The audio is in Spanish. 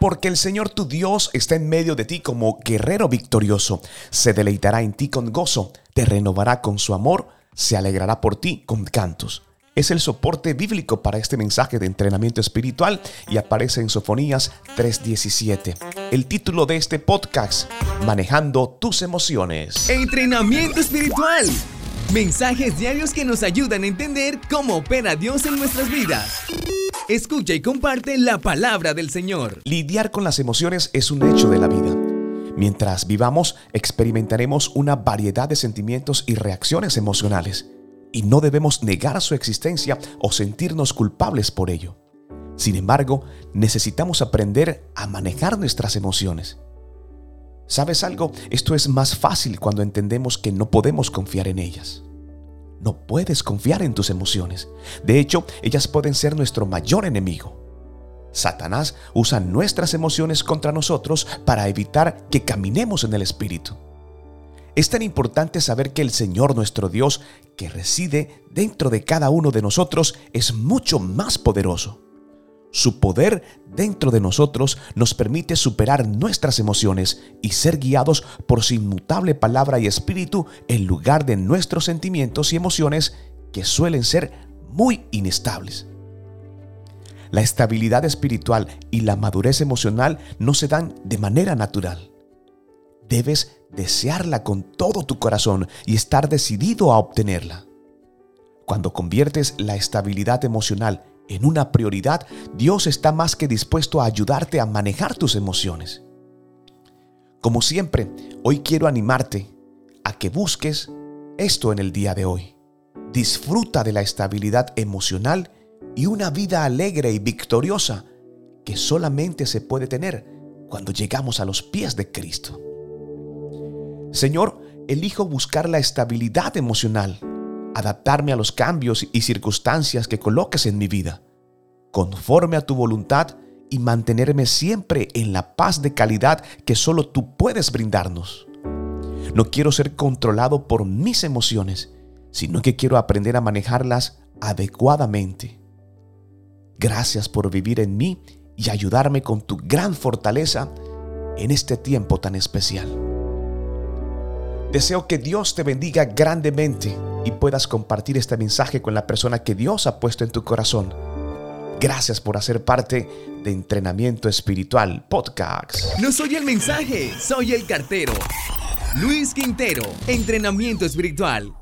Porque el Señor tu Dios está en medio de ti como guerrero victorioso. Se deleitará en ti con gozo, te renovará con su amor, se alegrará por ti con cantos. Es el soporte bíblico para este mensaje de entrenamiento espiritual y aparece en Sofonías 3:17. El título de este podcast, Manejando tus emociones. Entrenamiento espiritual. Mensajes diarios que nos ayudan a entender cómo opera Dios en nuestras vidas. Escucha y comparte la palabra del Señor. Lidiar con las emociones es un hecho de la vida. Mientras vivamos, experimentaremos una variedad de sentimientos y reacciones emocionales, y no debemos negar su existencia o sentirnos culpables por ello. Sin embargo, necesitamos aprender a manejar nuestras emociones. ¿Sabes algo? Esto es más fácil cuando entendemos que no podemos confiar en ellas. No puedes confiar en tus emociones. De hecho, ellas pueden ser nuestro mayor enemigo. Satanás usa nuestras emociones contra nosotros para evitar que caminemos en el Espíritu. Es tan importante saber que el Señor nuestro Dios, que reside dentro de cada uno de nosotros, es mucho más poderoso. Su poder dentro de nosotros nos permite superar nuestras emociones y ser guiados por su inmutable palabra y espíritu en lugar de nuestros sentimientos y emociones que suelen ser muy inestables. La estabilidad espiritual y la madurez emocional no se dan de manera natural. Debes desearla con todo tu corazón y estar decidido a obtenerla. Cuando conviertes la estabilidad emocional en una prioridad, Dios está más que dispuesto a ayudarte a manejar tus emociones. Como siempre, hoy quiero animarte a que busques esto en el día de hoy. Disfruta de la estabilidad emocional y una vida alegre y victoriosa que solamente se puede tener cuando llegamos a los pies de Cristo. Señor, elijo buscar la estabilidad emocional adaptarme a los cambios y circunstancias que coloques en mi vida, conforme a tu voluntad y mantenerme siempre en la paz de calidad que solo tú puedes brindarnos. No quiero ser controlado por mis emociones, sino que quiero aprender a manejarlas adecuadamente. Gracias por vivir en mí y ayudarme con tu gran fortaleza en este tiempo tan especial. Deseo que Dios te bendiga grandemente y puedas compartir este mensaje con la persona que Dios ha puesto en tu corazón. Gracias por hacer parte de Entrenamiento Espiritual Podcast. No soy el mensaje, soy el cartero. Luis Quintero, Entrenamiento Espiritual.